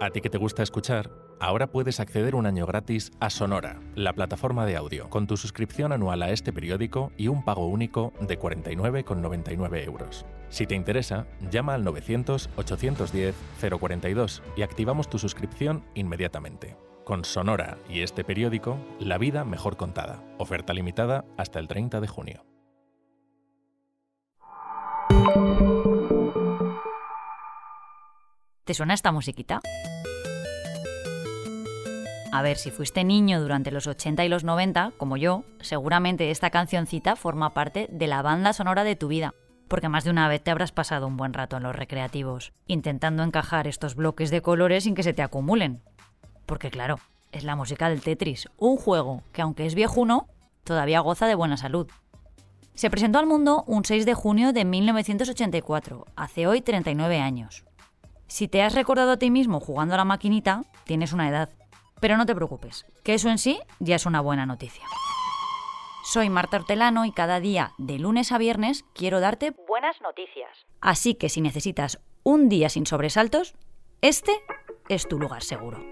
A ti que te gusta escuchar, ahora puedes acceder un año gratis a Sonora, la plataforma de audio, con tu suscripción anual a este periódico y un pago único de 49,99 euros. Si te interesa, llama al 900-810-042 y activamos tu suscripción inmediatamente. Con Sonora y este periódico, la vida mejor contada. Oferta limitada hasta el 30 de junio. ¿Te suena esta musiquita? A ver, si fuiste niño durante los 80 y los 90, como yo, seguramente esta cancioncita forma parte de la banda sonora de tu vida, porque más de una vez te habrás pasado un buen rato en los recreativos, intentando encajar estos bloques de colores sin que se te acumulen. Porque claro, es la música del Tetris, un juego que aunque es viejuno, todavía goza de buena salud. Se presentó al mundo un 6 de junio de 1984, hace hoy 39 años. Si te has recordado a ti mismo jugando a la maquinita, tienes una edad. Pero no te preocupes, que eso en sí ya es una buena noticia. Soy Marta Hortelano y cada día, de lunes a viernes, quiero darte buenas noticias. Así que si necesitas un día sin sobresaltos, este es tu lugar seguro.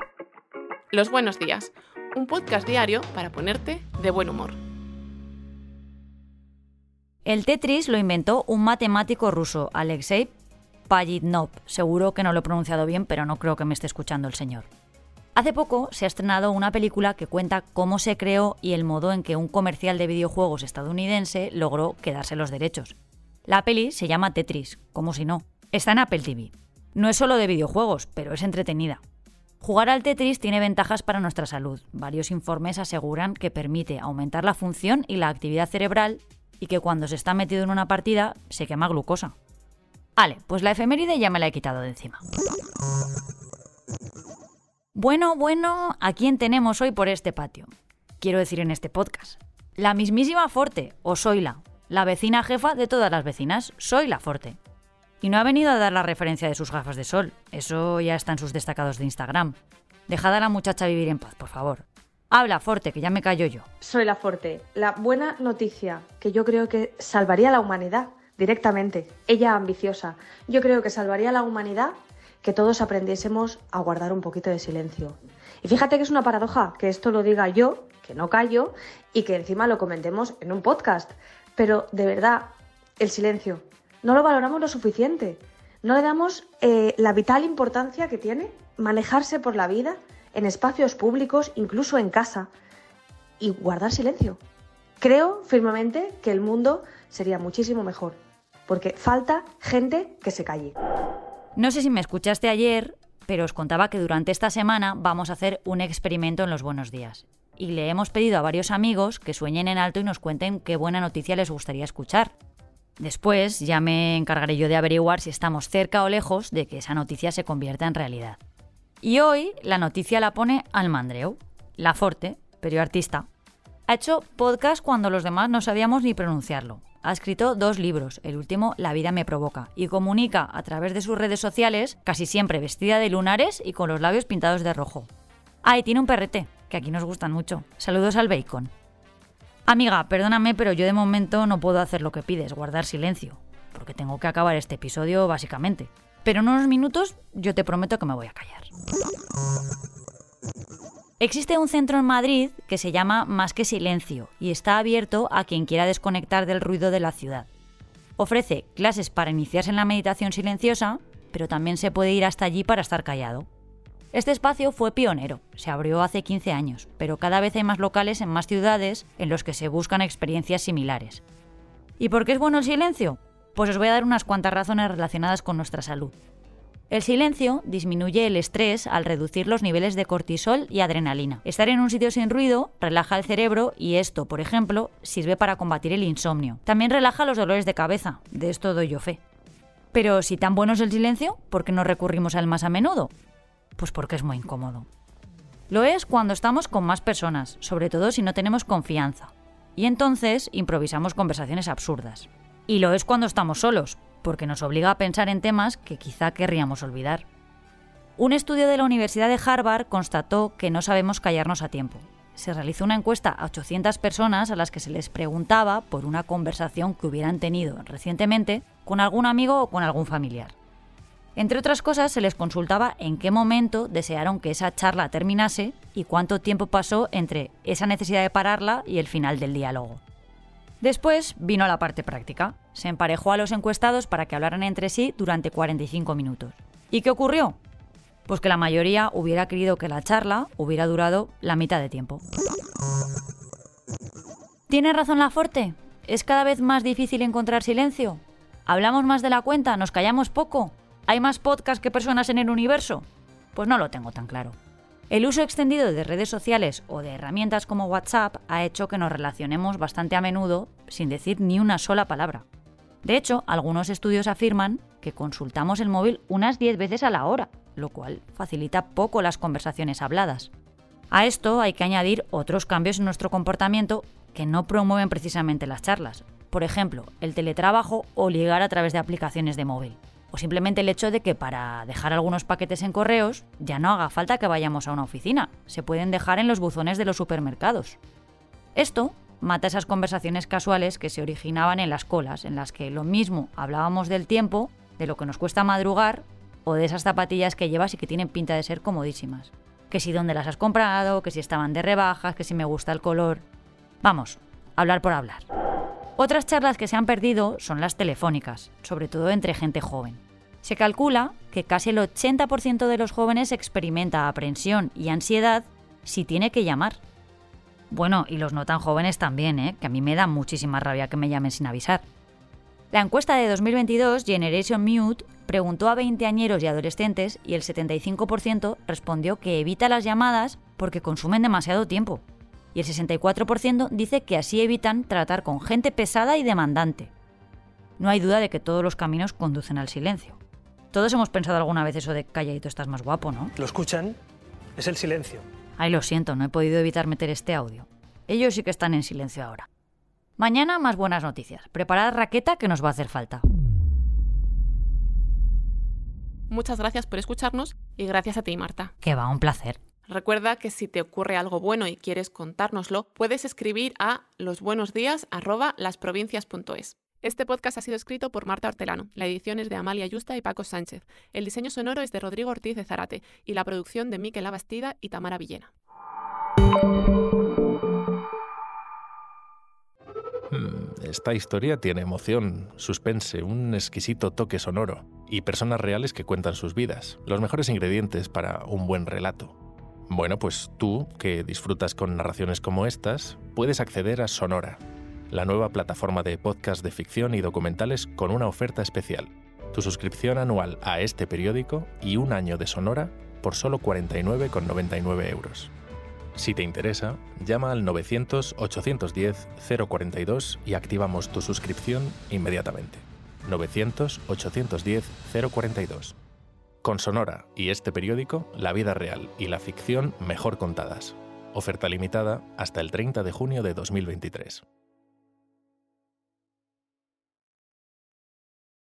Los buenos días, un podcast diario para ponerte de buen humor. El Tetris lo inventó un matemático ruso, Alexei Pajitnov. Seguro que no lo he pronunciado bien, pero no creo que me esté escuchando el señor. Hace poco se ha estrenado una película que cuenta cómo se creó y el modo en que un comercial de videojuegos estadounidense logró quedarse los derechos. La peli se llama Tetris, como si no. Está en Apple TV. No es solo de videojuegos, pero es entretenida. Jugar al Tetris tiene ventajas para nuestra salud. Varios informes aseguran que permite aumentar la función y la actividad cerebral y que cuando se está metido en una partida se quema glucosa. Vale, pues la efeméride ya me la he quitado de encima. Bueno, bueno, ¿a quién tenemos hoy por este patio? Quiero decir en este podcast. La mismísima Forte, o Soyla, la vecina jefa de todas las vecinas, soy la Forte. Y no ha venido a dar la referencia de sus gafas de sol, eso ya está en sus destacados de Instagram. Dejad a la muchacha vivir en paz, por favor. Habla, Forte, que ya me callo yo. Soy la Forte, la buena noticia que yo creo que salvaría a la humanidad directamente. Ella ambiciosa. Yo creo que salvaría a la humanidad que todos aprendiésemos a guardar un poquito de silencio. Y fíjate que es una paradoja que esto lo diga yo, que no callo, y que encima lo comentemos en un podcast. Pero de verdad, el silencio, no lo valoramos lo suficiente. No le damos eh, la vital importancia que tiene manejarse por la vida en espacios públicos, incluso en casa, y guardar silencio. Creo firmemente que el mundo sería muchísimo mejor porque falta gente que se calle. No sé si me escuchaste ayer, pero os contaba que durante esta semana vamos a hacer un experimento en los buenos días. Y le hemos pedido a varios amigos que sueñen en alto y nos cuenten qué buena noticia les gustaría escuchar. Después ya me encargaré yo de averiguar si estamos cerca o lejos de que esa noticia se convierta en realidad. Y hoy la noticia la pone Almandreu, la Forte, artista. Ha hecho podcast cuando los demás no sabíamos ni pronunciarlo. Ha escrito dos libros, el último La vida me provoca, y comunica a través de sus redes sociales, casi siempre vestida de lunares y con los labios pintados de rojo. Ah, y tiene un perrete, que aquí nos gustan mucho. Saludos al bacon. Amiga, perdóname, pero yo de momento no puedo hacer lo que pides, guardar silencio, porque tengo que acabar este episodio básicamente. Pero en unos minutos yo te prometo que me voy a callar. Existe un centro en Madrid que se llama Más que Silencio y está abierto a quien quiera desconectar del ruido de la ciudad. Ofrece clases para iniciarse en la meditación silenciosa, pero también se puede ir hasta allí para estar callado. Este espacio fue pionero, se abrió hace 15 años, pero cada vez hay más locales en más ciudades en los que se buscan experiencias similares. ¿Y por qué es bueno el silencio? Pues os voy a dar unas cuantas razones relacionadas con nuestra salud. El silencio disminuye el estrés al reducir los niveles de cortisol y adrenalina. Estar en un sitio sin ruido relaja el cerebro y esto, por ejemplo, sirve para combatir el insomnio. También relaja los dolores de cabeza, de esto doy yo fe. Pero si tan bueno es el silencio, ¿por qué no recurrimos al más a menudo? Pues porque es muy incómodo. Lo es cuando estamos con más personas, sobre todo si no tenemos confianza. Y entonces improvisamos conversaciones absurdas. Y lo es cuando estamos solos, porque nos obliga a pensar en temas que quizá querríamos olvidar. Un estudio de la Universidad de Harvard constató que no sabemos callarnos a tiempo. Se realizó una encuesta a 800 personas a las que se les preguntaba por una conversación que hubieran tenido recientemente con algún amigo o con algún familiar. Entre otras cosas, se les consultaba en qué momento desearon que esa charla terminase y cuánto tiempo pasó entre esa necesidad de pararla y el final del diálogo. Después vino la parte práctica. Se emparejó a los encuestados para que hablaran entre sí durante 45 minutos. ¿Y qué ocurrió? Pues que la mayoría hubiera querido que la charla hubiera durado la mitad de tiempo. ¿Tiene razón la Forte? ¿Es cada vez más difícil encontrar silencio? ¿Hablamos más de la cuenta? ¿Nos callamos poco? ¿Hay más podcasts que personas en el universo? Pues no lo tengo tan claro. El uso extendido de redes sociales o de herramientas como WhatsApp ha hecho que nos relacionemos bastante a menudo sin decir ni una sola palabra. De hecho, algunos estudios afirman que consultamos el móvil unas 10 veces a la hora, lo cual facilita poco las conversaciones habladas. A esto hay que añadir otros cambios en nuestro comportamiento que no promueven precisamente las charlas. Por ejemplo, el teletrabajo o ligar a través de aplicaciones de móvil o simplemente el hecho de que para dejar algunos paquetes en correos ya no haga falta que vayamos a una oficina, se pueden dejar en los buzones de los supermercados. Esto mata esas conversaciones casuales que se originaban en las colas, en las que lo mismo hablábamos del tiempo, de lo que nos cuesta madrugar o de esas zapatillas que llevas y que tienen pinta de ser comodísimas. Que si dónde las has comprado, que si estaban de rebajas, que si me gusta el color. Vamos, hablar por hablar. Otras charlas que se han perdido son las telefónicas, sobre todo entre gente joven. Se calcula que casi el 80% de los jóvenes experimenta aprensión y ansiedad si tiene que llamar. Bueno, y los no tan jóvenes también, ¿eh? que a mí me da muchísima rabia que me llamen sin avisar. La encuesta de 2022, Generation Mute, preguntó a veinteañeros y adolescentes y el 75% respondió que evita las llamadas porque consumen demasiado tiempo y el 64% dice que así evitan tratar con gente pesada y demandante. No hay duda de que todos los caminos conducen al silencio. Todos hemos pensado alguna vez eso de calladito estás más guapo, ¿no? ¿Lo escuchan? Es el silencio. Ay, lo siento, no he podido evitar meter este audio. Ellos sí que están en silencio ahora. Mañana más buenas noticias. Preparad raqueta que nos va a hacer falta. Muchas gracias por escucharnos y gracias a ti, Marta. Que va, un placer. Recuerda que si te ocurre algo bueno y quieres contárnoslo, puedes escribir a losbuenosdías@lasprovincias.es. Este podcast ha sido escrito por Marta Hortelano, la edición es de Amalia Yusta y Paco Sánchez, el diseño sonoro es de Rodrigo Ortiz de Zarate y la producción de Miquel Abastida y Tamara Villena. Hmm, esta historia tiene emoción, suspense, un exquisito toque sonoro y personas reales que cuentan sus vidas, los mejores ingredientes para un buen relato. Bueno, pues tú, que disfrutas con narraciones como estas, puedes acceder a Sonora, la nueva plataforma de podcast de ficción y documentales con una oferta especial. Tu suscripción anual a este periódico y un año de Sonora por solo 49,99 euros. Si te interesa, llama al 900-810-042 y activamos tu suscripción inmediatamente. 900-810-042. Con Sonora y este periódico, la vida real y la ficción mejor contadas. Oferta limitada hasta el 30 de junio de 2023.